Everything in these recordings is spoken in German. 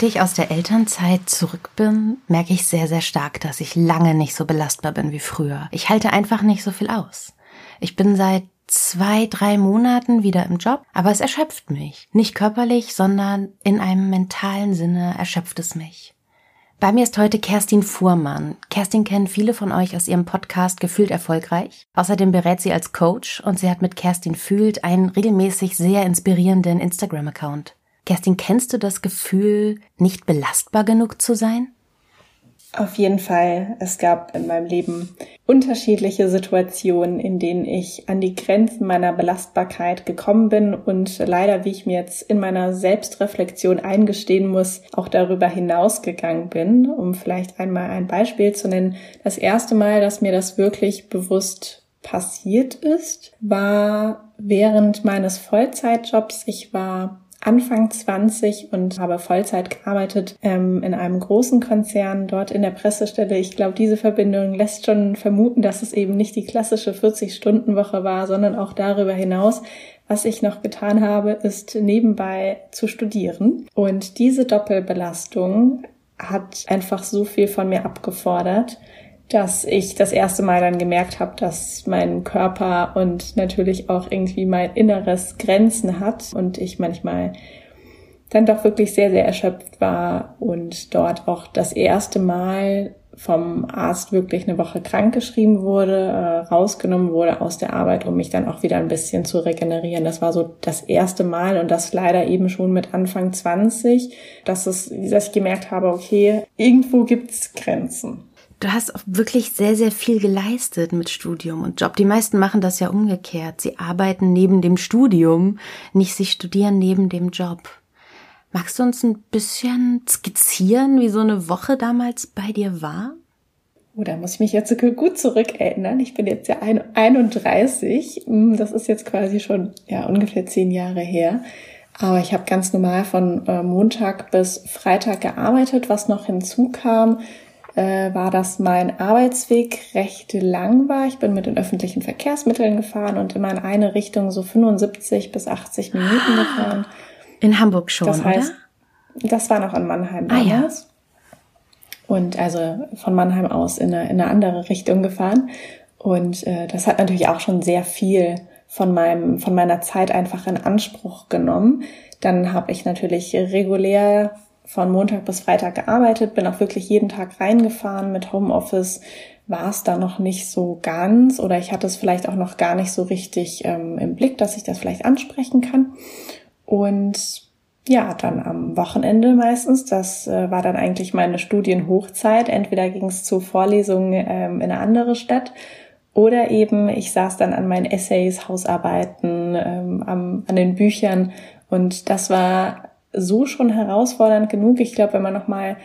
Seit ich aus der Elternzeit zurück bin, merke ich sehr, sehr stark, dass ich lange nicht so belastbar bin wie früher. Ich halte einfach nicht so viel aus. Ich bin seit zwei, drei Monaten wieder im Job, aber es erschöpft mich. Nicht körperlich, sondern in einem mentalen Sinne erschöpft es mich. Bei mir ist heute Kerstin Fuhrmann. Kerstin kennen viele von euch aus ihrem Podcast Gefühlt erfolgreich. Außerdem berät sie als Coach und sie hat mit Kerstin Fühlt einen regelmäßig sehr inspirierenden Instagram-Account. Kerstin, kennst du das Gefühl, nicht belastbar genug zu sein? Auf jeden Fall. Es gab in meinem Leben unterschiedliche Situationen, in denen ich an die Grenzen meiner Belastbarkeit gekommen bin und leider, wie ich mir jetzt in meiner Selbstreflexion eingestehen muss, auch darüber hinausgegangen bin. Um vielleicht einmal ein Beispiel zu nennen. Das erste Mal, dass mir das wirklich bewusst passiert ist, war während meines Vollzeitjobs. Ich war Anfang 20 und habe Vollzeit gearbeitet ähm, in einem großen Konzern dort in der Pressestelle. Ich glaube, diese Verbindung lässt schon vermuten, dass es eben nicht die klassische 40-Stunden-Woche war, sondern auch darüber hinaus. Was ich noch getan habe, ist nebenbei zu studieren. Und diese Doppelbelastung hat einfach so viel von mir abgefordert, dass ich das erste Mal dann gemerkt habe, dass mein Körper und natürlich auch irgendwie mein Inneres Grenzen hat und ich manchmal dann doch wirklich sehr, sehr erschöpft war und dort auch das erste Mal vom Arzt wirklich eine Woche krank geschrieben wurde, äh, rausgenommen wurde aus der Arbeit, um mich dann auch wieder ein bisschen zu regenerieren. Das war so das erste Mal und das leider eben schon mit Anfang 20, dass, es, dass ich gemerkt habe, okay, irgendwo gibt's Grenzen. Du hast wirklich sehr, sehr viel geleistet mit Studium und Job. Die meisten machen das ja umgekehrt. Sie arbeiten neben dem Studium, nicht sie studieren neben dem Job. Magst du uns ein bisschen skizzieren, wie so eine Woche damals bei dir war? Oh, da muss ich mich jetzt gut zurückerinnern. Ich bin jetzt ja 31. Hm, das ist jetzt quasi schon ja ungefähr zehn Jahre her. Aber ich habe ganz normal von äh, Montag bis Freitag gearbeitet. Was noch hinzukam, äh, war, dass mein Arbeitsweg recht lang war. Ich bin mit den öffentlichen Verkehrsmitteln gefahren und immer in eine Richtung so 75 bis 80 Minuten gefahren. In Hamburg schon, das heißt, oder? Das war noch in Mannheim damals. Ah, ja. Und also von Mannheim aus in eine, in eine andere Richtung gefahren. Und äh, das hat natürlich auch schon sehr viel von meinem von meiner Zeit einfach in Anspruch genommen. Dann habe ich natürlich regulär von Montag bis Freitag gearbeitet, bin auch wirklich jeden Tag reingefahren mit Homeoffice. War es da noch nicht so ganz oder ich hatte es vielleicht auch noch gar nicht so richtig ähm, im Blick, dass ich das vielleicht ansprechen kann. Und ja, dann am Wochenende meistens, das äh, war dann eigentlich meine Studienhochzeit. Entweder ging es zu Vorlesungen ähm, in eine andere Stadt oder eben ich saß dann an meinen Essays, Hausarbeiten, ähm, am, an den Büchern und das war so schon herausfordernd genug. Ich glaube, wenn man nochmal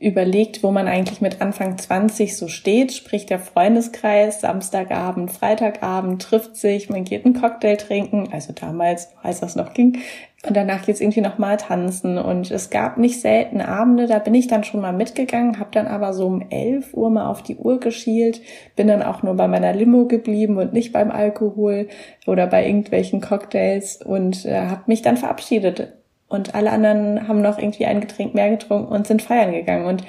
überlegt, wo man eigentlich mit Anfang 20 so steht, sprich der Freundeskreis, Samstagabend, Freitagabend trifft sich, man geht einen Cocktail trinken, also damals, als das noch ging, und danach geht's irgendwie nochmal tanzen und es gab nicht selten Abende, da bin ich dann schon mal mitgegangen, habe dann aber so um 11 Uhr mal auf die Uhr geschielt, bin dann auch nur bei meiner Limo geblieben und nicht beim Alkohol oder bei irgendwelchen Cocktails und äh, habe mich dann verabschiedet und alle anderen haben noch irgendwie ein Getränk mehr getrunken und sind feiern gegangen. Und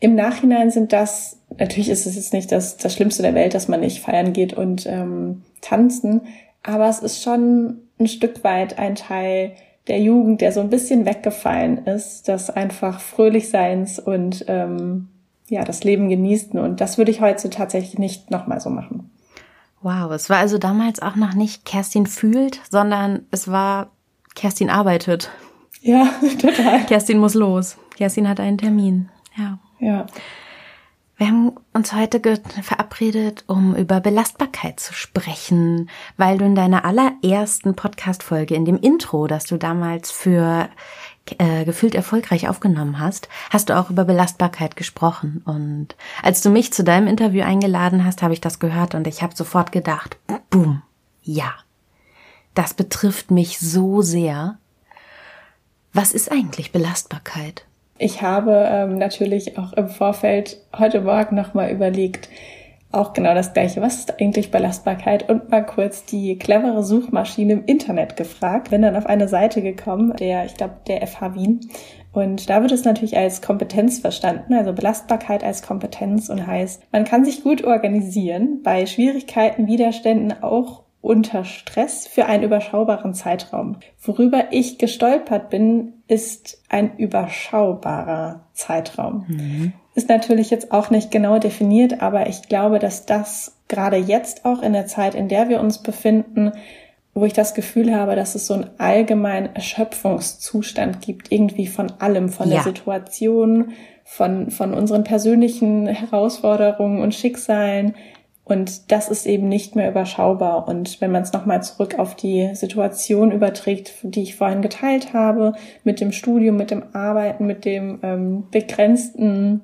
im Nachhinein sind das, natürlich ist es jetzt nicht das, das Schlimmste der Welt, dass man nicht feiern geht und ähm, tanzen, aber es ist schon ein Stück weit ein Teil der Jugend, der so ein bisschen weggefallen ist, das einfach fröhlich seins und ähm, ja, das Leben genießen. Und das würde ich heute tatsächlich nicht nochmal so machen. Wow, es war also damals auch noch nicht Kerstin fühlt, sondern es war Kerstin arbeitet. Ja, total. Kerstin muss los. Kerstin hat einen Termin. Ja. Ja. Wir haben uns heute verabredet, um über Belastbarkeit zu sprechen, weil du in deiner allerersten Podcast-Folge, in dem Intro, das du damals für äh, gefühlt erfolgreich aufgenommen hast, hast du auch über Belastbarkeit gesprochen. Und als du mich zu deinem Interview eingeladen hast, habe ich das gehört und ich habe sofort gedacht, boom, ja, das betrifft mich so sehr. Was ist eigentlich Belastbarkeit? Ich habe ähm, natürlich auch im Vorfeld heute Morgen nochmal überlegt, auch genau das gleiche. Was ist eigentlich Belastbarkeit? Und mal kurz die clevere Suchmaschine im Internet gefragt. Bin dann auf eine Seite gekommen, der, ich glaube, der FH Wien. Und da wird es natürlich als Kompetenz verstanden, also Belastbarkeit als Kompetenz und heißt, man kann sich gut organisieren, bei Schwierigkeiten, Widerständen auch unter Stress für einen überschaubaren Zeitraum. Worüber ich gestolpert bin, ist ein überschaubarer Zeitraum. Mhm. Ist natürlich jetzt auch nicht genau definiert, aber ich glaube, dass das gerade jetzt auch in der Zeit, in der wir uns befinden, wo ich das Gefühl habe, dass es so einen allgemeinen Erschöpfungszustand gibt, irgendwie von allem, von ja. der Situation, von, von unseren persönlichen Herausforderungen und Schicksalen, und das ist eben nicht mehr überschaubar. Und wenn man es nochmal zurück auf die Situation überträgt, die ich vorhin geteilt habe, mit dem Studium, mit dem Arbeiten, mit dem ähm, begrenzten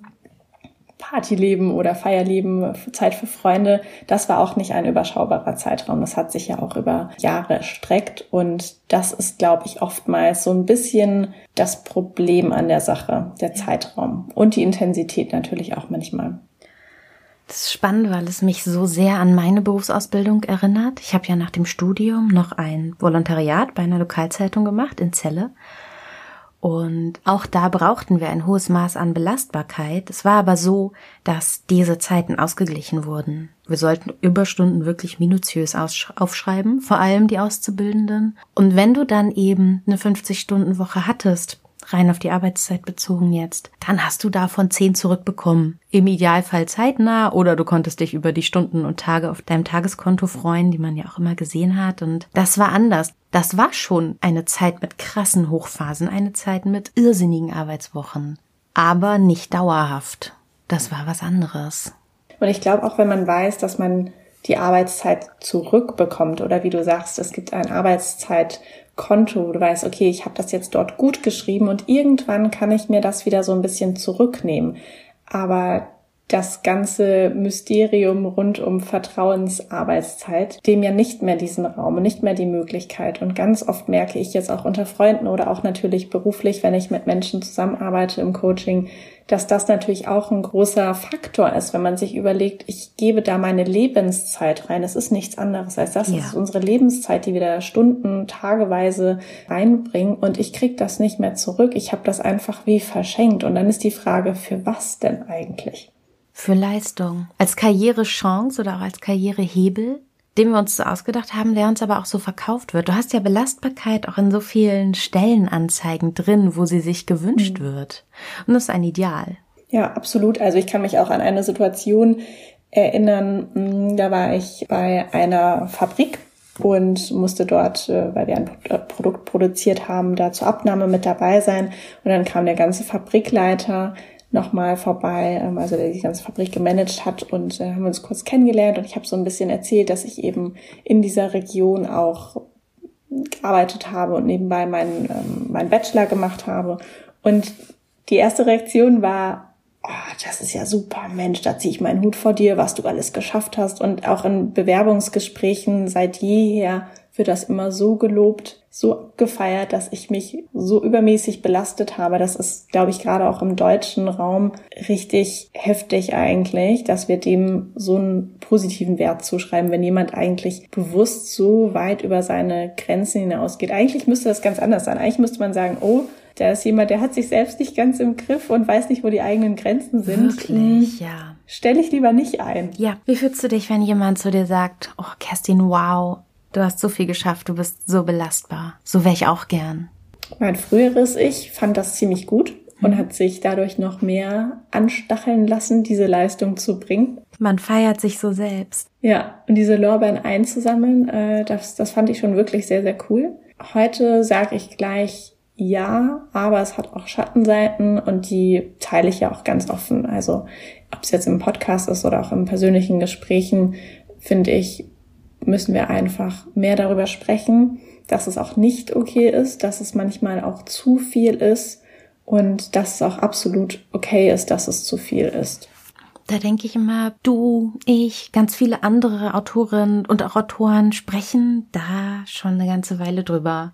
Partyleben oder Feierleben, Zeit für Freunde, das war auch nicht ein überschaubarer Zeitraum. Das hat sich ja auch über Jahre erstreckt. Und das ist, glaube ich, oftmals so ein bisschen das Problem an der Sache, der Zeitraum und die Intensität natürlich auch manchmal. Das ist spannend, weil es mich so sehr an meine Berufsausbildung erinnert. Ich habe ja nach dem Studium noch ein Volontariat bei einer Lokalzeitung gemacht in Celle. Und auch da brauchten wir ein hohes Maß an Belastbarkeit. Es war aber so, dass diese Zeiten ausgeglichen wurden. Wir sollten Überstunden wirklich minutiös aufschreiben, vor allem die Auszubildenden. Und wenn du dann eben eine 50-Stunden-Woche hattest, rein auf die Arbeitszeit bezogen jetzt, dann hast du davon zehn zurückbekommen. Im Idealfall zeitnah oder du konntest dich über die Stunden und Tage auf deinem Tageskonto freuen, die man ja auch immer gesehen hat. Und das war anders. Das war schon eine Zeit mit krassen Hochphasen, eine Zeit mit irrsinnigen Arbeitswochen. Aber nicht dauerhaft. Das war was anderes. Und ich glaube auch, wenn man weiß, dass man die Arbeitszeit zurückbekommt oder wie du sagst, es gibt ein Arbeitszeitkonto, du weißt, okay, ich habe das jetzt dort gut geschrieben und irgendwann kann ich mir das wieder so ein bisschen zurücknehmen. Aber das ganze Mysterium rund um Vertrauensarbeitszeit, dem ja nicht mehr diesen Raum und nicht mehr die Möglichkeit. Und ganz oft merke ich jetzt auch unter Freunden oder auch natürlich beruflich, wenn ich mit Menschen zusammenarbeite im Coaching, dass das natürlich auch ein großer Faktor ist, wenn man sich überlegt, ich gebe da meine Lebenszeit rein. Es ist nichts anderes als das. Ja. Das ist unsere Lebenszeit, die wir da Stunden, tageweise reinbringen und ich krieg das nicht mehr zurück. Ich habe das einfach wie verschenkt. Und dann ist die Frage, für was denn eigentlich? Für Leistung. Als Karrierechance oder auch als Karrierehebel? den wir uns so ausgedacht haben, der uns aber auch so verkauft wird. Du hast ja Belastbarkeit auch in so vielen Stellenanzeigen drin, wo sie sich gewünscht mhm. wird. Und das ist ein Ideal. Ja, absolut. Also ich kann mich auch an eine Situation erinnern, hm, da war ich bei einer Fabrik und musste dort, äh, weil wir ein äh, Produkt produziert haben, da zur Abnahme mit dabei sein. Und dann kam der ganze Fabrikleiter nochmal vorbei, ähm, also der die ganze Fabrik gemanagt hat und äh, haben uns kurz kennengelernt und ich habe so ein bisschen erzählt, dass ich eben in dieser Region auch gearbeitet habe und nebenbei meinen, ähm, meinen Bachelor gemacht habe. Und die erste Reaktion war, oh, das ist ja super, Mensch, da ziehe ich meinen Hut vor dir, was du alles geschafft hast. Und auch in Bewerbungsgesprächen seit jeher wird das immer so gelobt, so gefeiert, dass ich mich so übermäßig belastet habe. Das ist, glaube ich, gerade auch im deutschen Raum richtig heftig eigentlich, dass wir dem so einen positiven Wert zuschreiben, wenn jemand eigentlich bewusst so weit über seine Grenzen hinausgeht. Eigentlich müsste das ganz anders sein. Eigentlich müsste man sagen, oh, da ist jemand, der hat sich selbst nicht ganz im Griff und weiß nicht, wo die eigenen Grenzen sind. Wirklich, hm, ja. Stell ich lieber nicht ein. Ja. Wie fühlst du dich, wenn jemand zu dir sagt, oh, Kerstin, wow, Du hast so viel geschafft, du bist so belastbar. So wäre ich auch gern. Mein früheres Ich fand das ziemlich gut und mhm. hat sich dadurch noch mehr anstacheln lassen, diese Leistung zu bringen. Man feiert sich so selbst. Ja, und diese Lorbeeren einzusammeln, äh, das, das fand ich schon wirklich sehr, sehr cool. Heute sage ich gleich, ja, aber es hat auch Schattenseiten und die teile ich ja auch ganz offen. Also ob es jetzt im Podcast ist oder auch in persönlichen Gesprächen, finde ich, müssen wir einfach mehr darüber sprechen, dass es auch nicht okay ist, dass es manchmal auch zu viel ist und dass es auch absolut okay ist, dass es zu viel ist. Da denke ich immer, du, ich, ganz viele andere Autorinnen und auch Autoren sprechen da schon eine ganze Weile drüber.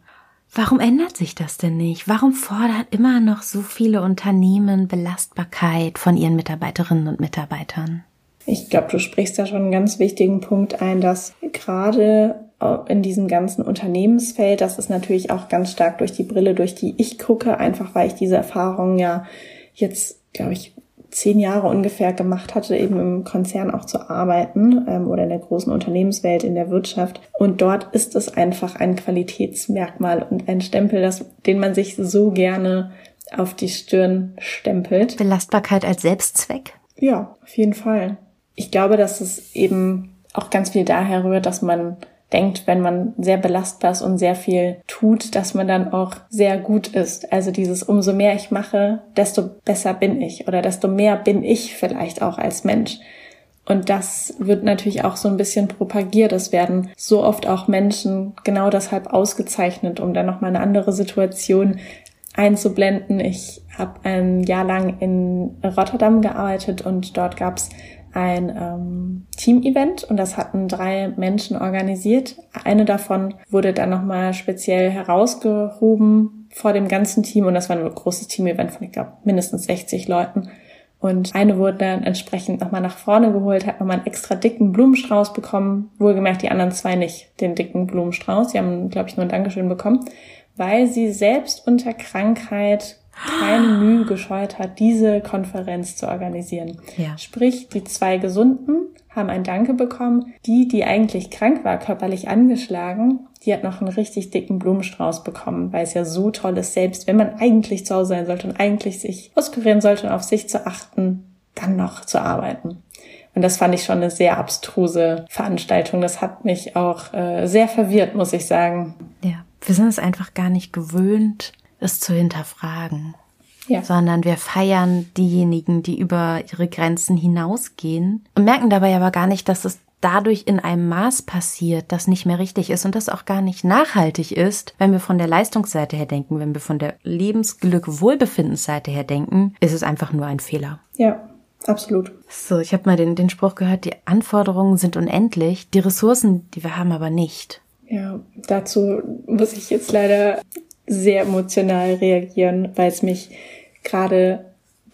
Warum ändert sich das denn nicht? Warum fordern immer noch so viele Unternehmen Belastbarkeit von ihren Mitarbeiterinnen und Mitarbeitern? Ich glaube, du sprichst da schon einen ganz wichtigen Punkt ein, dass gerade in diesem ganzen Unternehmensfeld, das ist natürlich auch ganz stark durch die Brille, durch die ich gucke, einfach weil ich diese Erfahrung ja jetzt, glaube ich, zehn Jahre ungefähr gemacht hatte, eben im Konzern auch zu arbeiten ähm, oder in der großen Unternehmenswelt, in der Wirtschaft. Und dort ist es einfach ein Qualitätsmerkmal und ein Stempel, das, den man sich so gerne auf die Stirn stempelt. Belastbarkeit als Selbstzweck? Ja, auf jeden Fall. Ich glaube, dass es eben auch ganz viel daher rührt, dass man denkt, wenn man sehr belastbar ist und sehr viel tut, dass man dann auch sehr gut ist. Also dieses umso mehr ich mache, desto besser bin ich oder desto mehr bin ich vielleicht auch als Mensch. Und das wird natürlich auch so ein bisschen propagiert. Es werden so oft auch Menschen genau deshalb ausgezeichnet, um dann nochmal eine andere Situation einzublenden. Ich habe ein Jahr lang in Rotterdam gearbeitet und dort gab es ein ähm, Team-Event und das hatten drei Menschen organisiert. Eine davon wurde dann nochmal speziell herausgehoben vor dem ganzen Team und das war ein großes Team-Event von, ich glaube, mindestens 60 Leuten. Und eine wurde dann entsprechend nochmal nach vorne geholt, hat nochmal einen extra dicken Blumenstrauß bekommen. Wohlgemerkt, die anderen zwei nicht den dicken Blumenstrauß. Die haben, glaube ich, nur ein Dankeschön bekommen, weil sie selbst unter Krankheit keine Mühe gescheut hat, diese Konferenz zu organisieren. Ja. Sprich, die zwei Gesunden haben ein Danke bekommen. Die, die eigentlich krank war, körperlich angeschlagen, die hat noch einen richtig dicken Blumenstrauß bekommen, weil es ja so toll ist, selbst wenn man eigentlich zu Hause sein sollte und eigentlich sich auskurieren sollte und auf sich zu achten, dann noch zu arbeiten. Und das fand ich schon eine sehr abstruse Veranstaltung. Das hat mich auch äh, sehr verwirrt, muss ich sagen. Ja, wir sind es einfach gar nicht gewöhnt, es zu hinterfragen. Ja. Sondern wir feiern diejenigen, die über ihre Grenzen hinausgehen und merken dabei aber gar nicht, dass es dadurch in einem Maß passiert, das nicht mehr richtig ist und das auch gar nicht nachhaltig ist, wenn wir von der Leistungsseite her denken, wenn wir von der Lebensglück-Wohlbefindensseite her denken, ist es einfach nur ein Fehler. Ja, absolut. So, ich habe mal den, den Spruch gehört, die Anforderungen sind unendlich, die Ressourcen, die wir haben, aber nicht. Ja, dazu muss ich jetzt leider sehr emotional reagieren, weil es mich gerade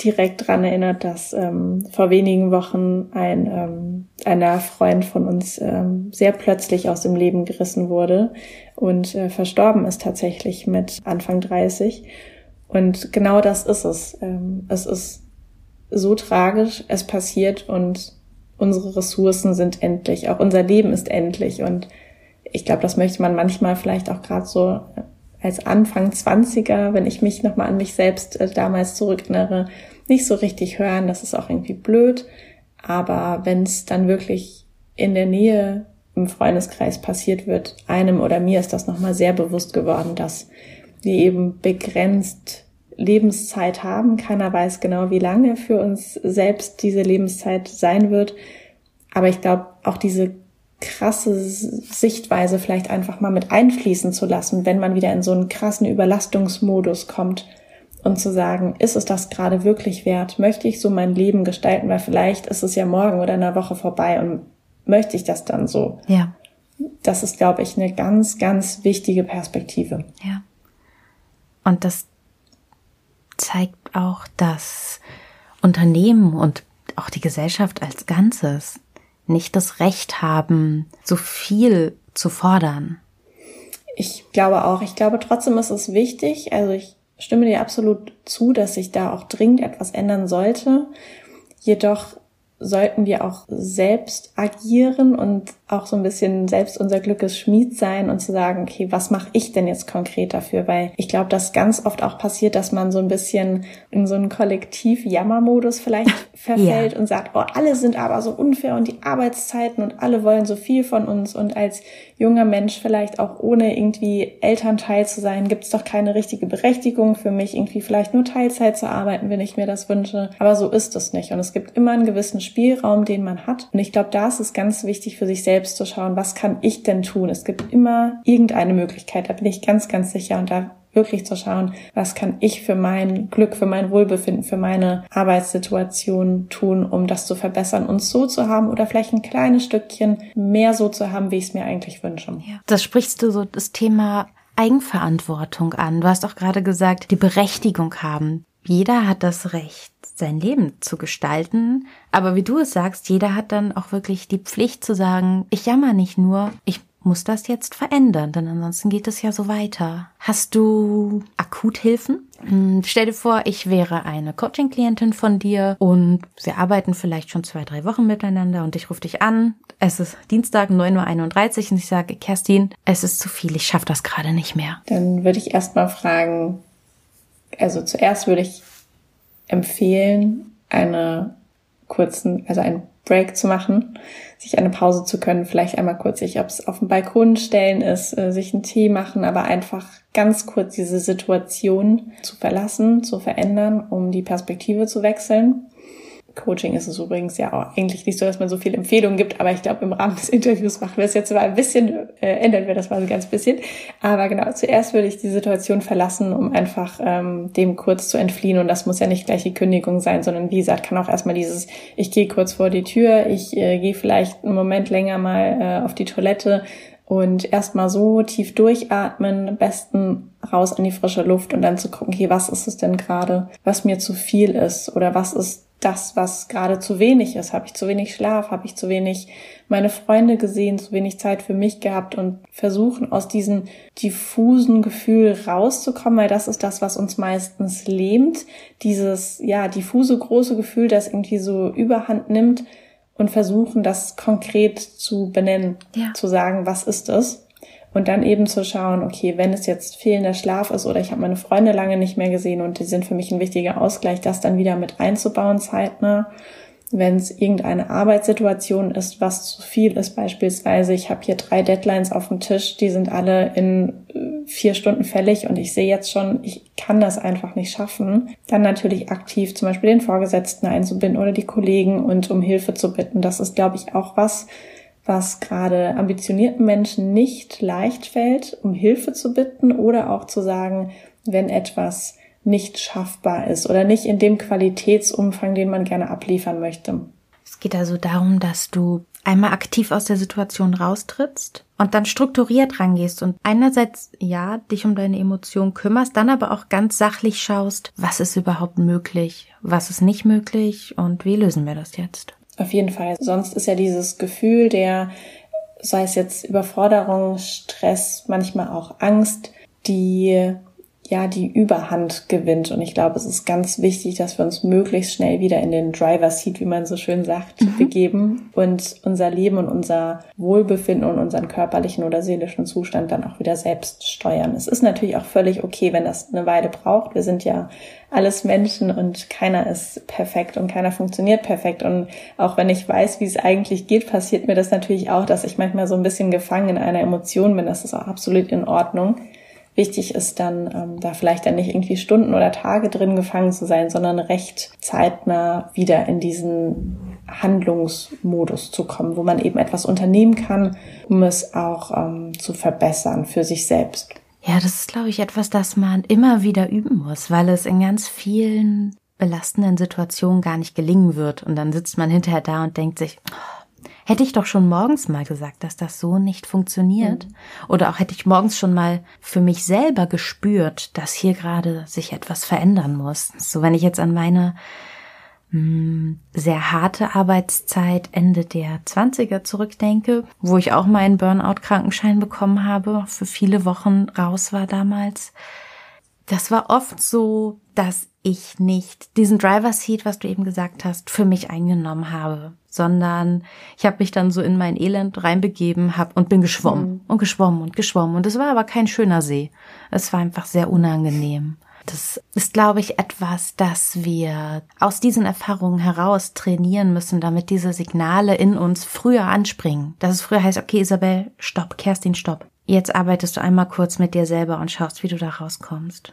direkt dran erinnert, dass ähm, vor wenigen Wochen ein ähm, einer Freund von uns ähm, sehr plötzlich aus dem Leben gerissen wurde und äh, verstorben ist tatsächlich mit Anfang 30. Und genau das ist es. Ähm, es ist so tragisch, es passiert und unsere Ressourcen sind endlich, auch unser Leben ist endlich. Und ich glaube, das möchte man manchmal vielleicht auch gerade so als Anfang 20er, wenn ich mich nochmal an mich selbst äh, damals zurückerinnere, nicht so richtig hören. Das ist auch irgendwie blöd. Aber wenn es dann wirklich in der Nähe im Freundeskreis passiert wird, einem oder mir ist das nochmal sehr bewusst geworden, dass wir eben begrenzt Lebenszeit haben. Keiner weiß genau, wie lange für uns selbst diese Lebenszeit sein wird. Aber ich glaube, auch diese krasse Sichtweise vielleicht einfach mal mit einfließen zu lassen, wenn man wieder in so einen krassen Überlastungsmodus kommt und zu sagen, ist es das gerade wirklich wert? Möchte ich so mein Leben gestalten? Weil vielleicht ist es ja morgen oder in einer Woche vorbei und möchte ich das dann so? Ja. Das ist, glaube ich, eine ganz, ganz wichtige Perspektive. Ja. Und das zeigt auch, dass Unternehmen und auch die Gesellschaft als Ganzes nicht das Recht haben, so viel zu fordern. Ich glaube auch. Ich glaube trotzdem ist es wichtig. Also ich stimme dir absolut zu, dass sich da auch dringend etwas ändern sollte. Jedoch sollten wir auch selbst agieren und auch so ein bisschen selbst unser Glückes Schmied sein und zu sagen, okay, was mache ich denn jetzt konkret dafür? Weil ich glaube, dass ganz oft auch passiert, dass man so ein bisschen in so einen Kollektiv-Jammermodus vielleicht verfällt ja. und sagt, oh, alle sind aber so unfair und die Arbeitszeiten und alle wollen so viel von uns und als junger Mensch vielleicht auch ohne irgendwie Elternteil zu sein, gibt es doch keine richtige Berechtigung für mich, irgendwie vielleicht nur Teilzeit zu arbeiten, wenn ich mir das wünsche. Aber so ist es nicht. Und es gibt immer einen gewissen Spielraum, den man hat. Und ich glaube, da ist es ganz wichtig für sich selbst selbst zu schauen, was kann ich denn tun? Es gibt immer irgendeine Möglichkeit, da bin ich ganz, ganz sicher und da wirklich zu schauen, was kann ich für mein Glück, für mein Wohlbefinden, für meine Arbeitssituation tun, um das zu verbessern, uns so zu haben oder vielleicht ein kleines Stückchen mehr so zu haben, wie ich es mir eigentlich wünsche. Ja. Das sprichst du so das Thema Eigenverantwortung an. Du hast auch gerade gesagt, die Berechtigung haben. Jeder hat das Recht, sein Leben zu gestalten. Aber wie du es sagst, jeder hat dann auch wirklich die Pflicht zu sagen, ich jammer nicht nur, ich muss das jetzt verändern, denn ansonsten geht es ja so weiter. Hast du Akuthilfen? Hm, stell dir vor, ich wäre eine Coaching-Klientin von dir und wir arbeiten vielleicht schon zwei, drei Wochen miteinander und ich rufe dich an. Es ist Dienstag 9.31 Uhr und ich sage, Kerstin, es ist zu viel, ich schaffe das gerade nicht mehr. Dann würde ich erstmal fragen, also zuerst würde ich empfehlen, eine kurzen, also einen Break zu machen, sich eine Pause zu können, vielleicht einmal kurz sich, ob es auf dem Balkon stellen ist, äh, sich einen Tee machen, aber einfach ganz kurz diese Situation zu verlassen, zu verändern, um die Perspektive zu wechseln. Coaching ist es übrigens ja auch eigentlich nicht so, dass man so viele Empfehlungen gibt, aber ich glaube, im Rahmen des Interviews machen wir es jetzt mal ein bisschen, äh, ändern wir das mal so ganz bisschen. Aber genau, zuerst würde ich die Situation verlassen, um einfach ähm, dem kurz zu entfliehen. Und das muss ja nicht gleich die Kündigung sein, sondern wie gesagt, kann auch erstmal dieses, ich gehe kurz vor die Tür, ich äh, gehe vielleicht einen Moment länger mal äh, auf die Toilette, und erstmal so tief durchatmen, am besten raus an die frische Luft und dann zu gucken, okay, was ist es denn gerade, was mir zu viel ist oder was ist das, was gerade zu wenig ist. Habe ich zu wenig Schlaf? Habe ich zu wenig meine Freunde gesehen? Zu wenig Zeit für mich gehabt? Und versuchen aus diesem diffusen Gefühl rauszukommen, weil das ist das, was uns meistens lähmt. Dieses, ja, diffuse große Gefühl, das irgendwie so überhand nimmt und versuchen, das konkret zu benennen, ja. zu sagen, was ist es? Und dann eben zu schauen, okay, wenn es jetzt fehlender Schlaf ist oder ich habe meine Freunde lange nicht mehr gesehen und die sind für mich ein wichtiger Ausgleich, das dann wieder mit einzubauen zeitnah. Wenn es irgendeine Arbeitssituation ist, was zu viel ist, beispielsweise, ich habe hier drei Deadlines auf dem Tisch, die sind alle in äh, vier Stunden fällig und ich sehe jetzt schon, ich kann das einfach nicht schaffen, dann natürlich aktiv zum Beispiel den Vorgesetzten einzubinden oder die Kollegen und um Hilfe zu bitten. Das ist, glaube ich, auch was, was gerade ambitionierten Menschen nicht leicht fällt, um Hilfe zu bitten oder auch zu sagen, wenn etwas nicht schaffbar ist oder nicht in dem Qualitätsumfang, den man gerne abliefern möchte. Es geht also darum, dass du einmal aktiv aus der Situation raustrittst und dann strukturiert rangehst und einerseits ja dich um deine Emotionen kümmerst, dann aber auch ganz sachlich schaust, was ist überhaupt möglich, was ist nicht möglich und wie lösen wir das jetzt? Auf jeden Fall. Sonst ist ja dieses Gefühl der, sei es jetzt Überforderung, Stress, manchmal auch Angst, die ja die Überhand gewinnt. Und ich glaube, es ist ganz wichtig, dass wir uns möglichst schnell wieder in den Driver Seat, wie man so schön sagt, mhm. begeben und unser Leben und unser Wohlbefinden und unseren körperlichen oder seelischen Zustand dann auch wieder selbst steuern. Es ist natürlich auch völlig okay, wenn das eine Weile braucht. Wir sind ja alles Menschen und keiner ist perfekt und keiner funktioniert perfekt. Und auch wenn ich weiß, wie es eigentlich geht, passiert mir das natürlich auch, dass ich manchmal so ein bisschen gefangen in einer Emotion bin. Das ist auch absolut in Ordnung wichtig ist dann, ähm, da vielleicht dann nicht irgendwie Stunden oder Tage drin gefangen zu sein, sondern recht zeitnah wieder in diesen Handlungsmodus zu kommen, wo man eben etwas unternehmen kann, um es auch ähm, zu verbessern für sich selbst. Ja, das ist, glaube ich, etwas, das man immer wieder üben muss, weil es in ganz vielen belastenden Situationen gar nicht gelingen wird. Und dann sitzt man hinterher da und denkt sich, oh, hätte ich doch schon morgens mal gesagt, dass das so nicht funktioniert. Mhm. Oder auch hätte ich morgens schon mal für mich selber gespürt, dass hier gerade sich etwas verändern muss. So, wenn ich jetzt an meine mh, hm, sehr harte Arbeitszeit Ende der 20er zurückdenke, wo ich auch meinen Burnout-Krankenschein bekommen habe, für viele Wochen raus war damals. Das war oft so, dass ich nicht diesen Driver Seat, was du eben gesagt hast, für mich eingenommen habe, sondern ich habe mich dann so in mein Elend reinbegeben hab und bin geschwommen mhm. und geschwommen und geschwommen und es war aber kein schöner See. Es war einfach sehr unangenehm. Das ist, glaube ich, etwas, das wir aus diesen Erfahrungen heraus trainieren müssen, damit diese Signale in uns früher anspringen. Dass es früher heißt, okay, Isabel, stopp, Kerstin, stopp. Jetzt arbeitest du einmal kurz mit dir selber und schaust, wie du da rauskommst.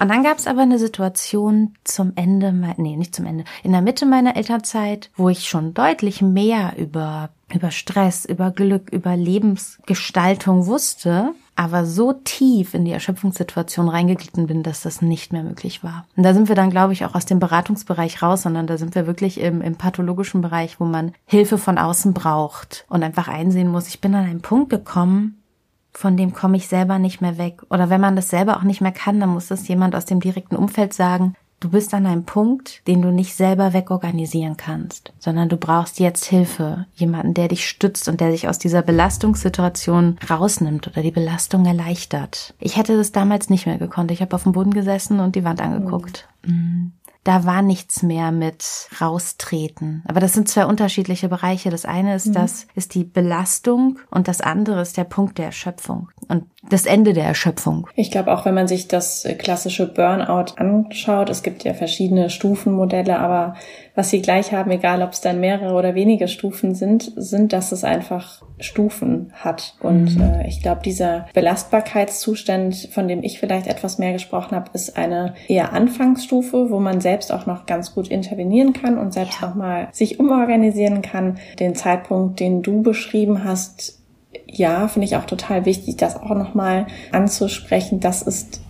Und dann gab es aber eine Situation zum Ende, nee, nicht zum Ende, in der Mitte meiner Elternzeit, wo ich schon deutlich mehr über, über Stress, über Glück, über Lebensgestaltung wusste, aber so tief in die Erschöpfungssituation reingeglitten bin, dass das nicht mehr möglich war. Und da sind wir dann, glaube ich, auch aus dem Beratungsbereich raus, sondern da sind wir wirklich im, im pathologischen Bereich, wo man Hilfe von außen braucht und einfach einsehen muss, ich bin an einen Punkt gekommen, von dem komme ich selber nicht mehr weg. Oder wenn man das selber auch nicht mehr kann, dann muss das jemand aus dem direkten Umfeld sagen, du bist an einem Punkt, den du nicht selber wegorganisieren kannst, sondern du brauchst jetzt Hilfe, jemanden, der dich stützt und der dich aus dieser Belastungssituation rausnimmt oder die Belastung erleichtert. Ich hätte das damals nicht mehr gekonnt. Ich habe auf dem Boden gesessen und die Wand angeguckt. Mhm da war nichts mehr mit raustreten. Aber das sind zwei unterschiedliche Bereiche. Das eine ist mhm. das, ist die Belastung und das andere ist der Punkt der Erschöpfung und das Ende der Erschöpfung. Ich glaube auch, wenn man sich das klassische Burnout anschaut, es gibt ja verschiedene Stufenmodelle, aber was sie gleich haben, egal ob es dann mehrere oder wenige Stufen sind, sind, dass es einfach Stufen hat. Und mhm. äh, ich glaube, dieser Belastbarkeitszustand, von dem ich vielleicht etwas mehr gesprochen habe, ist eine eher Anfangsstufe, wo man selbst auch noch ganz gut intervenieren kann und selbst ja. noch mal sich umorganisieren kann. Den Zeitpunkt, den du beschrieben hast, ja, finde ich auch total wichtig, das auch nochmal anzusprechen. Das ist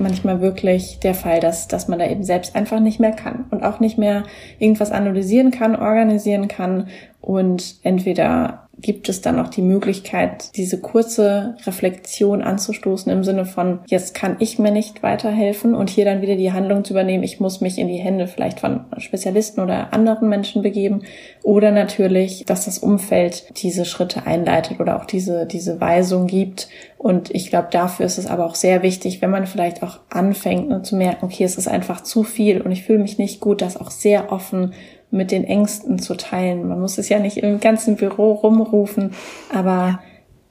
manchmal wirklich der Fall, dass, dass man da eben selbst einfach nicht mehr kann und auch nicht mehr irgendwas analysieren kann, organisieren kann und entweder gibt es dann auch die Möglichkeit, diese kurze Reflexion anzustoßen im Sinne von, jetzt kann ich mir nicht weiterhelfen und hier dann wieder die Handlung zu übernehmen, ich muss mich in die Hände vielleicht von Spezialisten oder anderen Menschen begeben oder natürlich, dass das Umfeld diese Schritte einleitet oder auch diese, diese Weisung gibt. Und ich glaube, dafür ist es aber auch sehr wichtig, wenn man vielleicht auch anfängt ne, zu merken, okay, es ist einfach zu viel und ich fühle mich nicht gut, das auch sehr offen mit den Ängsten zu teilen. Man muss es ja nicht im ganzen Büro rumrufen, aber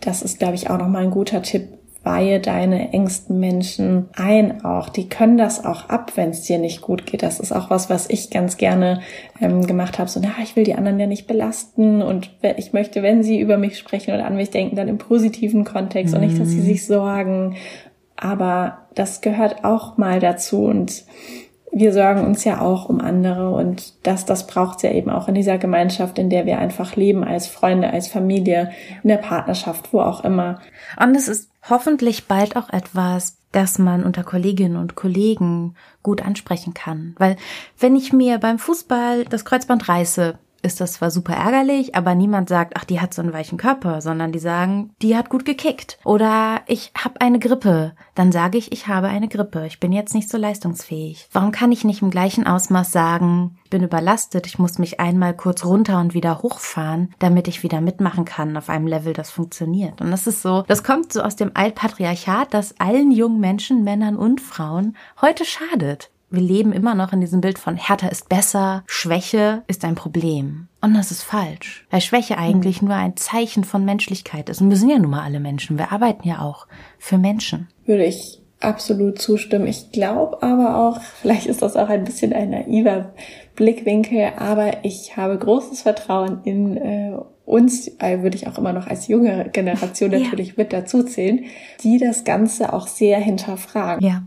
das ist, glaube ich, auch nochmal ein guter Tipp. Weihe deine engsten Menschen ein auch. Die können das auch ab, wenn es dir nicht gut geht. Das ist auch was, was ich ganz gerne ähm, gemacht habe. So, na, ich will die anderen ja nicht belasten und ich möchte, wenn sie über mich sprechen oder an mich denken, dann im positiven Kontext mhm. und nicht, dass sie mhm. sich sorgen. Aber das gehört auch mal dazu und wir sorgen uns ja auch um andere und das, das braucht's ja eben auch in dieser Gemeinschaft, in der wir einfach leben, als Freunde, als Familie, in der Partnerschaft, wo auch immer. Und es ist hoffentlich bald auch etwas, das man unter Kolleginnen und Kollegen gut ansprechen kann. Weil wenn ich mir beim Fußball das Kreuzband reiße, ist das zwar super ärgerlich, aber niemand sagt, ach, die hat so einen weichen Körper, sondern die sagen, die hat gut gekickt. Oder ich habe eine Grippe. Dann sage ich, ich habe eine Grippe. Ich bin jetzt nicht so leistungsfähig. Warum kann ich nicht im gleichen Ausmaß sagen, ich bin überlastet, ich muss mich einmal kurz runter und wieder hochfahren, damit ich wieder mitmachen kann auf einem Level, das funktioniert. Und das ist so, das kommt so aus dem Altpatriarchat, das allen jungen Menschen, Männern und Frauen heute schadet wir leben immer noch in diesem Bild von härter ist besser, Schwäche ist ein Problem. Und das ist falsch, weil Schwäche eigentlich mhm. nur ein Zeichen von Menschlichkeit ist. Und wir sind ja nun mal alle Menschen, wir arbeiten ja auch für Menschen. Würde ich absolut zustimmen. Ich glaube aber auch, vielleicht ist das auch ein bisschen ein naiver Blickwinkel, aber ich habe großes Vertrauen in äh, uns, äh, würde ich auch immer noch als junge Generation natürlich ja. mit dazu zählen, die das Ganze auch sehr hinterfragen. Ja.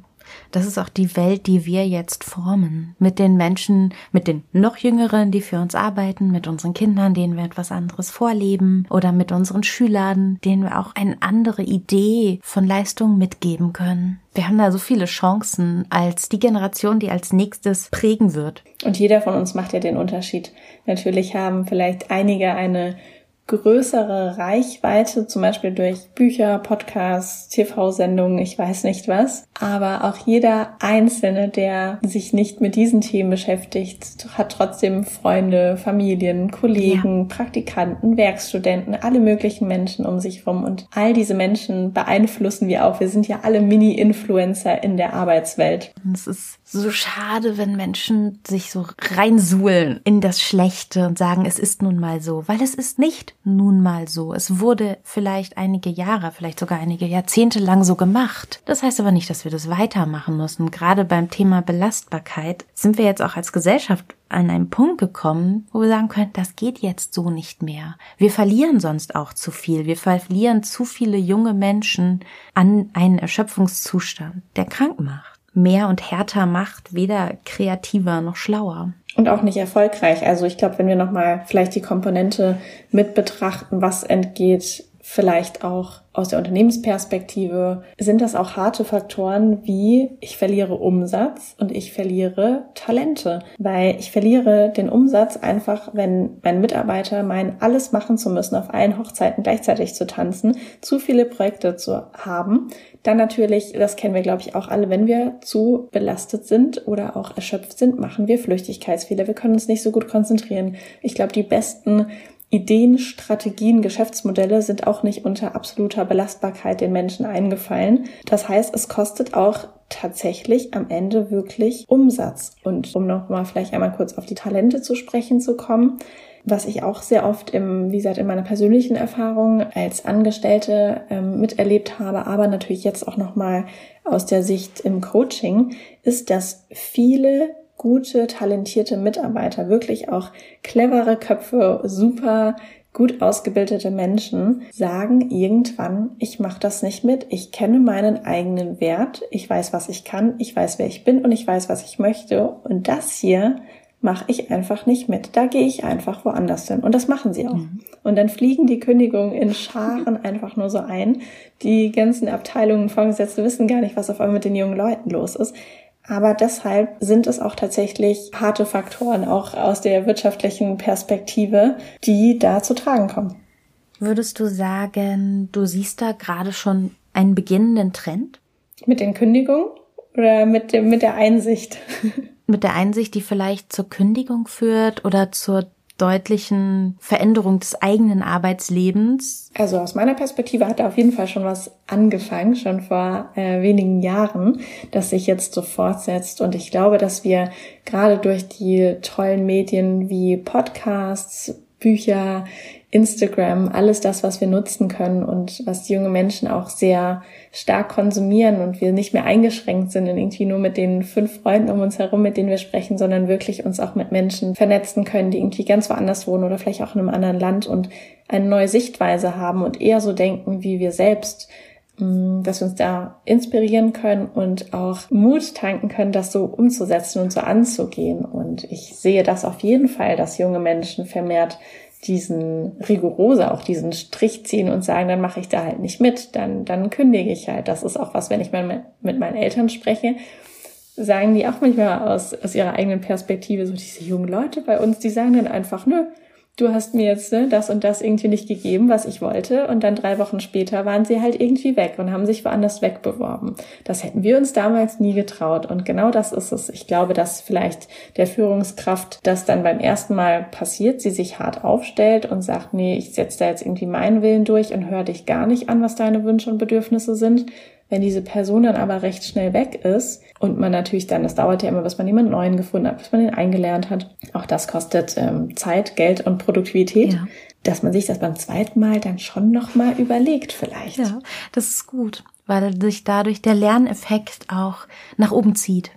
Das ist auch die Welt, die wir jetzt formen. Mit den Menschen, mit den noch Jüngeren, die für uns arbeiten, mit unseren Kindern, denen wir etwas anderes vorleben oder mit unseren Schülern, denen wir auch eine andere Idee von Leistung mitgeben können. Wir haben da so viele Chancen als die Generation, die als nächstes prägen wird. Und jeder von uns macht ja den Unterschied. Natürlich haben vielleicht einige eine größere Reichweite, zum Beispiel durch Bücher, Podcasts, TV-Sendungen, ich weiß nicht was. Aber auch jeder Einzelne, der sich nicht mit diesen Themen beschäftigt, hat trotzdem Freunde, Familien, Kollegen, ja. Praktikanten, Werkstudenten, alle möglichen Menschen um sich rum. Und all diese Menschen beeinflussen wir auch. Wir sind ja alle Mini-Influencer in der Arbeitswelt. Es ist so schade, wenn Menschen sich so reinsuhlen in das Schlechte und sagen, es ist nun mal so, weil es ist nicht nun mal so. Es wurde vielleicht einige Jahre, vielleicht sogar einige Jahrzehnte lang so gemacht. Das heißt aber nicht, dass wir das weitermachen müssen. Gerade beim Thema Belastbarkeit sind wir jetzt auch als Gesellschaft an einen Punkt gekommen, wo wir sagen können, das geht jetzt so nicht mehr. Wir verlieren sonst auch zu viel. Wir verlieren zu viele junge Menschen an einen Erschöpfungszustand, der krank macht mehr und härter macht, weder kreativer noch schlauer. Und auch nicht erfolgreich. Also ich glaube, wenn wir nochmal vielleicht die Komponente mit betrachten, was entgeht vielleicht auch aus der Unternehmensperspektive sind das auch harte Faktoren wie ich verliere Umsatz und ich verliere Talente, weil ich verliere den Umsatz einfach, wenn mein Mitarbeiter meinen, alles machen zu müssen, auf allen Hochzeiten gleichzeitig zu tanzen, zu viele Projekte zu haben. Dann natürlich, das kennen wir glaube ich auch alle, wenn wir zu belastet sind oder auch erschöpft sind, machen wir Flüchtigkeitsfehler. Wir können uns nicht so gut konzentrieren. Ich glaube, die besten Ideen, Strategien, Geschäftsmodelle sind auch nicht unter absoluter Belastbarkeit den Menschen eingefallen. Das heißt, es kostet auch tatsächlich am Ende wirklich Umsatz. Und um nochmal vielleicht einmal kurz auf die Talente zu sprechen zu kommen, was ich auch sehr oft im, wie gesagt, in meiner persönlichen Erfahrung als Angestellte ähm, miterlebt habe, aber natürlich jetzt auch nochmal aus der Sicht im Coaching, ist, dass viele gute, talentierte Mitarbeiter, wirklich auch clevere Köpfe, super gut ausgebildete Menschen sagen irgendwann, ich mache das nicht mit, ich kenne meinen eigenen Wert, ich weiß, was ich kann, ich weiß, wer ich bin und ich weiß, was ich möchte und das hier mache ich einfach nicht mit. Da gehe ich einfach woanders hin. Und das machen sie auch. Mhm. Und dann fliegen die Kündigungen in Scharen einfach nur so ein. Die ganzen Abteilungen, Vorgesetzte wissen gar nicht, was auf einmal mit den jungen Leuten los ist. Aber deshalb sind es auch tatsächlich harte Faktoren, auch aus der wirtschaftlichen Perspektive, die da zu tragen kommen. Würdest du sagen, du siehst da gerade schon einen beginnenden Trend? Mit den Kündigungen oder mit, dem, mit der Einsicht? Mit der Einsicht, die vielleicht zur Kündigung führt oder zur deutlichen Veränderung des eigenen Arbeitslebens? Also aus meiner Perspektive hat auf jeden Fall schon was angefangen, schon vor äh, wenigen Jahren, das sich jetzt so fortsetzt. Und ich glaube, dass wir gerade durch die tollen Medien wie Podcasts, Bücher, Instagram, alles das, was wir nutzen können und was junge Menschen auch sehr stark konsumieren und wir nicht mehr eingeschränkt sind in irgendwie nur mit den fünf Freunden um uns herum, mit denen wir sprechen, sondern wirklich uns auch mit Menschen vernetzen können, die irgendwie ganz woanders wohnen oder vielleicht auch in einem anderen Land und eine neue Sichtweise haben und eher so denken wie wir selbst, mm, dass wir uns da inspirieren können und auch Mut tanken können, das so umzusetzen und so anzugehen. Und ich sehe das auf jeden Fall, dass junge Menschen vermehrt diesen rigoroser auch diesen Strich ziehen und sagen, dann mache ich da halt nicht mit, dann, dann kündige ich halt. Das ist auch was, wenn ich mal mit meinen Eltern spreche, sagen die auch manchmal aus, aus ihrer eigenen Perspektive, so diese jungen Leute bei uns, die sagen dann einfach, nö, du hast mir jetzt ne, das und das irgendwie nicht gegeben, was ich wollte. Und dann drei Wochen später waren sie halt irgendwie weg und haben sich woanders wegbeworben. Das hätten wir uns damals nie getraut. Und genau das ist es. Ich glaube, dass vielleicht der Führungskraft das dann beim ersten Mal passiert, sie sich hart aufstellt und sagt, nee, ich setze da jetzt irgendwie meinen Willen durch und höre dich gar nicht an, was deine Wünsche und Bedürfnisse sind. Wenn diese Person dann aber recht schnell weg ist und man natürlich dann, das dauert ja immer, bis man jemanden neuen gefunden hat, bis man den eingelernt hat, auch das kostet ähm, Zeit, Geld und Produktivität. Ja. Dass man sich das beim zweiten Mal dann schon nochmal überlegt, vielleicht. Ja, das ist gut, weil sich dadurch der Lerneffekt auch nach oben zieht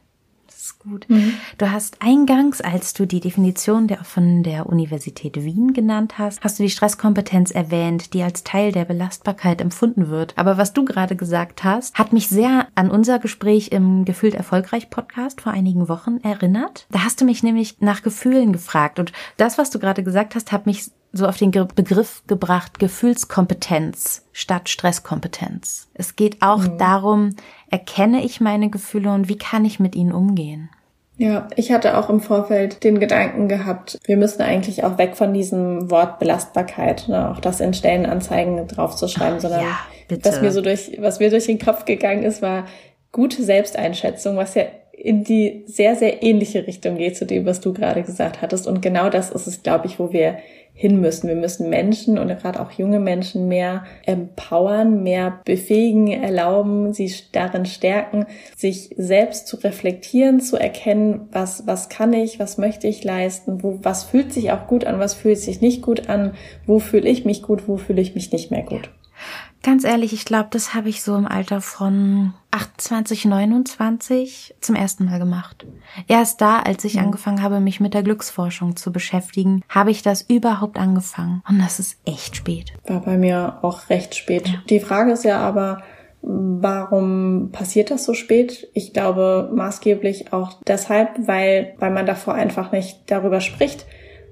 gut. Mhm. Du hast eingangs, als du die Definition der, von der Universität Wien genannt hast, hast du die Stresskompetenz erwähnt, die als Teil der Belastbarkeit empfunden wird. Aber was du gerade gesagt hast, hat mich sehr an unser Gespräch im Gefühlt Erfolgreich Podcast vor einigen Wochen erinnert. Da hast du mich nämlich nach Gefühlen gefragt und das, was du gerade gesagt hast, hat mich so auf den Begriff gebracht, Gefühlskompetenz statt Stresskompetenz. Es geht auch mhm. darum, erkenne ich meine Gefühle und wie kann ich mit ihnen umgehen? Ja, ich hatte auch im Vorfeld den Gedanken gehabt, wir müssen eigentlich auch weg von diesem Wort Belastbarkeit, ne, auch das in Stellenanzeigen draufzuschreiben, sondern ja, was mir so durch, was mir durch den Kopf gegangen ist, war gute Selbsteinschätzung, was ja in die sehr, sehr ähnliche Richtung geht zu dem, was du gerade gesagt hattest. Und genau das ist es, glaube ich, wo wir hin müssen. Wir müssen Menschen und gerade auch junge Menschen mehr empowern, mehr befähigen, erlauben, sie darin stärken, sich selbst zu reflektieren, zu erkennen, was, was kann ich, was möchte ich leisten, wo, was fühlt sich auch gut an, was fühlt sich nicht gut an, wo fühle ich mich gut, wo fühle ich mich nicht mehr gut. Ganz ehrlich, ich glaube, das habe ich so im Alter von 28, 29 zum ersten Mal gemacht. Erst da, als ich mhm. angefangen habe, mich mit der Glücksforschung zu beschäftigen, habe ich das überhaupt angefangen. Und das ist echt spät. War bei mir auch recht spät. Ja. Die Frage ist ja aber, Warum passiert das so spät? Ich glaube maßgeblich auch deshalb, weil, weil man davor einfach nicht darüber spricht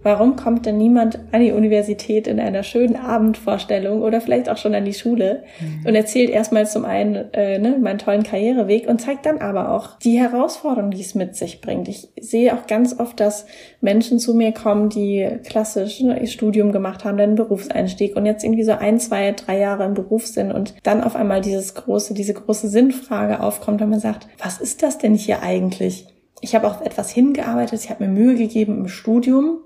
Warum kommt denn niemand an die Universität in einer schönen Abendvorstellung oder vielleicht auch schon an die Schule mhm. und erzählt erstmal zum einen äh, ne, meinen tollen Karriereweg und zeigt dann aber auch die Herausforderungen, die es mit sich bringt. Ich sehe auch ganz oft, dass Menschen zu mir kommen, die klassisch ne, ihr Studium gemacht haben, dann einen Berufseinstieg und jetzt irgendwie so ein, zwei, drei Jahre im Beruf sind und dann auf einmal dieses große, diese große Sinnfrage aufkommt, wenn man sagt, was ist das denn hier eigentlich? Ich habe auch etwas hingearbeitet, ich habe mir Mühe gegeben im Studium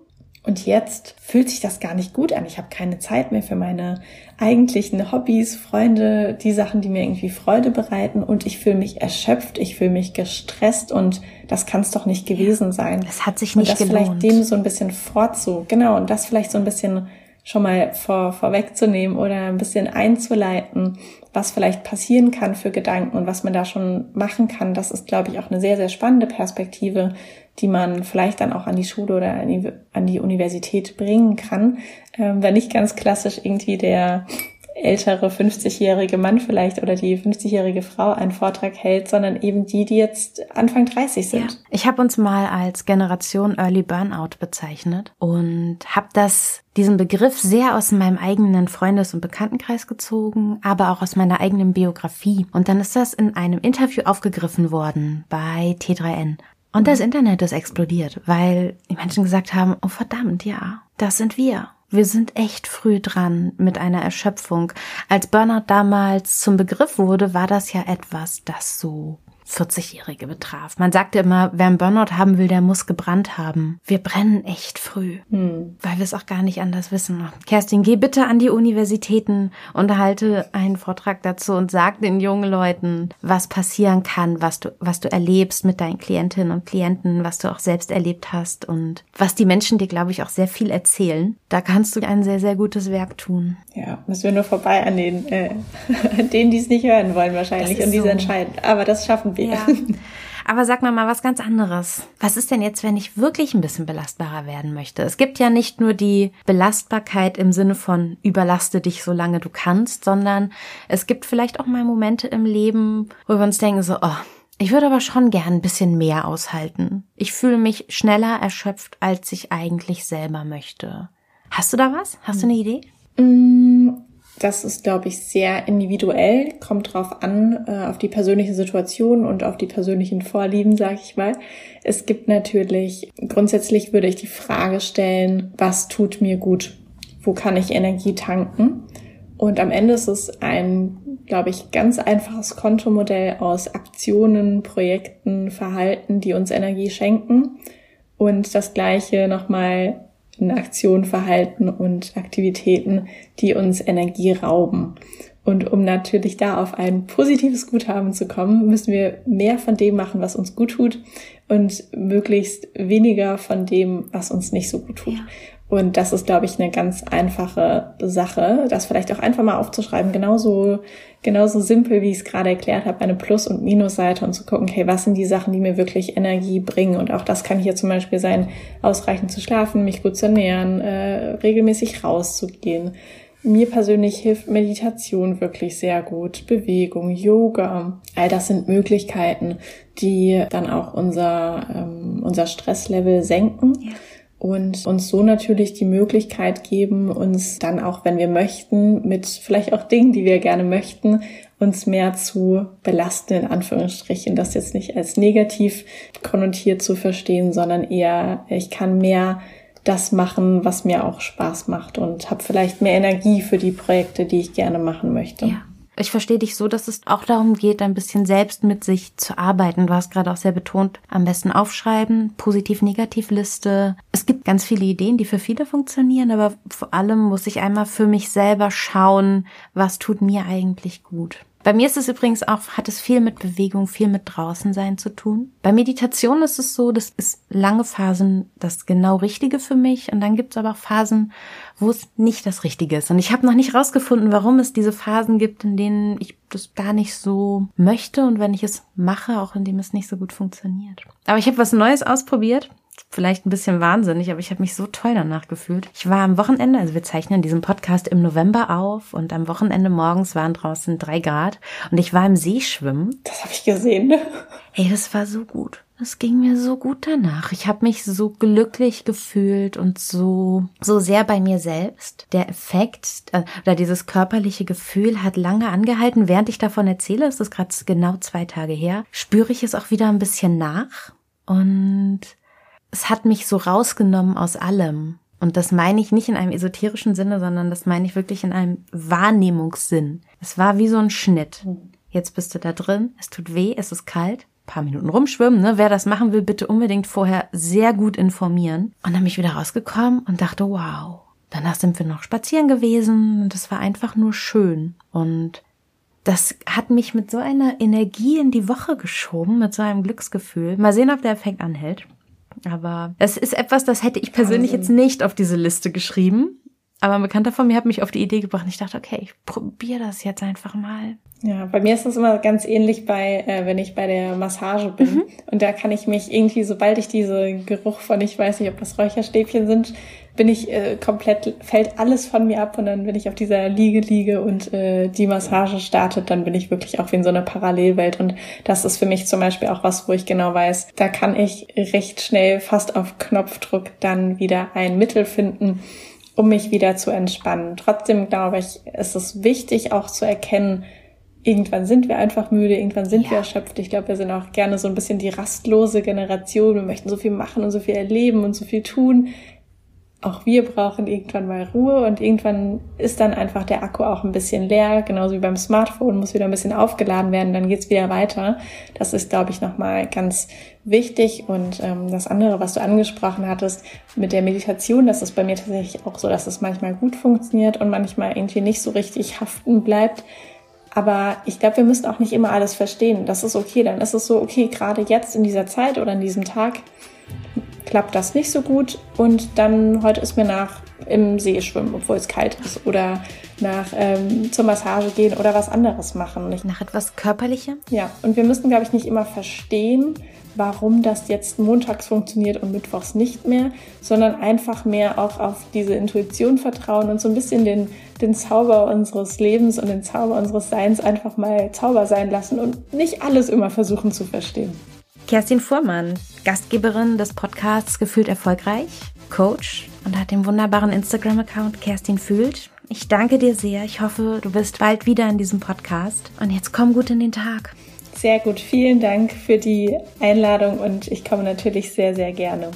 und jetzt fühlt sich das gar nicht gut an. Ich habe keine Zeit mehr für meine eigentlichen Hobbys, Freunde, die Sachen, die mir irgendwie Freude bereiten. Und ich fühle mich erschöpft, ich fühle mich gestresst und das kann es doch nicht gewesen sein. Es hat sich nicht und das gelohnt. vielleicht dem so ein bisschen vorzu, genau, und das vielleicht so ein bisschen schon mal vor, vorwegzunehmen oder ein bisschen einzuleiten, was vielleicht passieren kann für Gedanken und was man da schon machen kann. Das ist, glaube ich, auch eine sehr, sehr spannende Perspektive, die man vielleicht dann auch an die Schule oder an die, an die Universität bringen kann. Ähm, wenn nicht ganz klassisch irgendwie der ältere 50-jährige Mann vielleicht oder die 50-jährige Frau einen Vortrag hält, sondern eben die, die jetzt Anfang 30 sind. Ja. Ich habe uns mal als Generation Early Burnout bezeichnet und habe das diesen Begriff sehr aus meinem eigenen Freundes- und Bekanntenkreis gezogen, aber auch aus meiner eigenen Biografie. Und dann ist das in einem Interview aufgegriffen worden bei T3N. Und das Internet ist explodiert, weil die Menschen gesagt haben, oh verdammt, ja, das sind wir. Wir sind echt früh dran mit einer Erschöpfung. Als Burnout damals zum Begriff wurde, war das ja etwas, das so 40-Jährige betraf. Man sagte immer, wer einen Burnout haben will, der muss gebrannt haben. Wir brennen echt früh, hm. weil wir es auch gar nicht anders wissen. Kerstin, geh bitte an die Universitäten und halte einen Vortrag dazu und sag den jungen Leuten, was passieren kann, was du, was du erlebst mit deinen Klientinnen und Klienten, was du auch selbst erlebt hast und was die Menschen dir, glaube ich, auch sehr viel erzählen. Da kannst du ein sehr, sehr gutes Werk tun. Ja, müssen wir nur vorbei an den, äh, an denen, die es nicht hören wollen wahrscheinlich und die so. entscheiden. Aber das schaffen wir. Ja. Aber sag mal mal was ganz anderes. Was ist denn jetzt, wenn ich wirklich ein bisschen belastbarer werden möchte? Es gibt ja nicht nur die Belastbarkeit im Sinne von überlaste dich so lange du kannst, sondern es gibt vielleicht auch mal Momente im Leben, wo wir uns denken so, oh, ich würde aber schon gern ein bisschen mehr aushalten. Ich fühle mich schneller erschöpft, als ich eigentlich selber möchte. Hast du da was? Hast du eine Idee? Mm, das ist, glaube ich, sehr individuell, kommt drauf an, äh, auf die persönliche Situation und auf die persönlichen Vorlieben, sage ich mal. Es gibt natürlich, grundsätzlich würde ich die Frage stellen, was tut mir gut? Wo kann ich Energie tanken? Und am Ende ist es ein, glaube ich, ganz einfaches Kontomodell aus Aktionen, Projekten, Verhalten, die uns Energie schenken. Und das gleiche nochmal Aktionen, Verhalten und Aktivitäten, die uns Energie rauben. Und um natürlich da auf ein positives Guthaben zu kommen, müssen wir mehr von dem machen, was uns gut tut und möglichst weniger von dem, was uns nicht so gut tut. Ja. Und das ist, glaube ich, eine ganz einfache Sache, das vielleicht auch einfach mal aufzuschreiben, genauso, genauso simpel, wie ich es gerade erklärt habe, eine Plus- und Minusseite und zu gucken, okay, was sind die Sachen, die mir wirklich Energie bringen? Und auch das kann hier zum Beispiel sein, ausreichend zu schlafen, mich gut zu ernähren, äh, regelmäßig rauszugehen. Mir persönlich hilft Meditation wirklich sehr gut, Bewegung, Yoga. All das sind Möglichkeiten, die dann auch unser, ähm, unser Stresslevel senken. Ja und uns so natürlich die Möglichkeit geben, uns dann auch, wenn wir möchten, mit vielleicht auch Dingen, die wir gerne möchten, uns mehr zu belasten, in Anführungsstrichen. Das jetzt nicht als negativ konnotiert zu verstehen, sondern eher, ich kann mehr das machen, was mir auch Spaß macht und habe vielleicht mehr Energie für die Projekte, die ich gerne machen möchte. Ja. Ich verstehe dich so, dass es auch darum geht, ein bisschen selbst mit sich zu arbeiten. Du hast gerade auch sehr betont, am besten aufschreiben, Positiv-Negativ-Liste. Es gibt ganz viele Ideen, die für viele funktionieren, aber vor allem muss ich einmal für mich selber schauen, was tut mir eigentlich gut. Bei mir ist es übrigens auch, hat es viel mit Bewegung, viel mit draußen sein zu tun. Bei Meditation ist es so, das ist lange Phasen das genau Richtige für mich und dann gibt es aber auch Phasen, wo es nicht das Richtige ist. Und ich habe noch nicht rausgefunden, warum es diese Phasen gibt, in denen ich das gar nicht so möchte und wenn ich es mache, auch in dem es nicht so gut funktioniert. Aber ich habe was Neues ausprobiert vielleicht ein bisschen wahnsinnig, aber ich habe mich so toll danach gefühlt. Ich war am Wochenende, also wir zeichnen diesen Podcast im November auf und am Wochenende morgens waren draußen drei Grad und ich war im See schwimmen. Das habe ich gesehen. Ne? Ey, das war so gut. Es ging mir so gut danach. Ich habe mich so glücklich gefühlt und so so sehr bei mir selbst. Der Effekt äh, oder dieses körperliche Gefühl hat lange angehalten. Während ich davon erzähle, ist es gerade genau zwei Tage her, spüre ich es auch wieder ein bisschen nach und es hat mich so rausgenommen aus allem. Und das meine ich nicht in einem esoterischen Sinne, sondern das meine ich wirklich in einem Wahrnehmungssinn. Es war wie so ein Schnitt. Jetzt bist du da drin, es tut weh, es ist kalt, paar Minuten rumschwimmen, ne? Wer das machen will, bitte unbedingt vorher sehr gut informieren. Und dann bin ich wieder rausgekommen und dachte, wow. Danach sind wir noch spazieren gewesen und es war einfach nur schön. Und das hat mich mit so einer Energie in die Woche geschoben, mit so einem Glücksgefühl. Mal sehen, ob der Effekt anhält. Aber es ist etwas, das hätte ich persönlich jetzt nicht auf diese Liste geschrieben. Aber ein Bekannter von mir hat mich auf die Idee gebracht. Ich dachte, okay, ich probiere das jetzt einfach mal. Ja, bei mir ist das immer ganz ähnlich bei, äh, wenn ich bei der Massage bin. Mhm. Und da kann ich mich irgendwie, sobald ich diese Geruch von, ich weiß nicht, ob das Räucherstäbchen sind, bin ich äh, komplett, fällt alles von mir ab und dann, wenn ich auf dieser Liege liege und äh, die Massage startet, dann bin ich wirklich auch wie in so einer Parallelwelt. Und das ist für mich zum Beispiel auch was, wo ich genau weiß, da kann ich recht schnell fast auf Knopfdruck dann wieder ein Mittel finden, um mich wieder zu entspannen. Trotzdem glaube ich, ist es wichtig auch zu erkennen, irgendwann sind wir einfach müde, irgendwann sind ja. wir erschöpft. Ich glaube, wir sind auch gerne so ein bisschen die rastlose Generation. Wir möchten so viel machen und so viel erleben und so viel tun auch wir brauchen irgendwann mal Ruhe und irgendwann ist dann einfach der Akku auch ein bisschen leer, genauso wie beim Smartphone muss wieder ein bisschen aufgeladen werden, dann geht's wieder weiter. Das ist, glaube ich, nochmal ganz wichtig. Und ähm, das andere, was du angesprochen hattest mit der Meditation, das ist bei mir tatsächlich auch so, dass es manchmal gut funktioniert und manchmal irgendwie nicht so richtig haften bleibt. Aber ich glaube, wir müssen auch nicht immer alles verstehen. Das ist okay. Dann ist es so, okay, gerade jetzt in dieser Zeit oder in diesem Tag klappt das nicht so gut und dann heute ist mir nach im See schwimmen, obwohl es kalt ist oder nach ähm, zur Massage gehen oder was anderes machen. Nach etwas Körperlichem? Ja, und wir müssen, glaube ich, nicht immer verstehen, warum das jetzt montags funktioniert und mittwochs nicht mehr, sondern einfach mehr auch auf diese Intuition vertrauen und so ein bisschen den, den Zauber unseres Lebens und den Zauber unseres Seins einfach mal Zauber sein lassen und nicht alles immer versuchen zu verstehen. Kerstin Fuhrmann, Gastgeberin des Podcasts Gefühlt Erfolgreich, Coach und hat den wunderbaren Instagram-Account Kerstin Fühlt. Ich danke dir sehr. Ich hoffe, du bist bald wieder in diesem Podcast. Und jetzt komm gut in den Tag. Sehr gut. Vielen Dank für die Einladung und ich komme natürlich sehr, sehr gerne.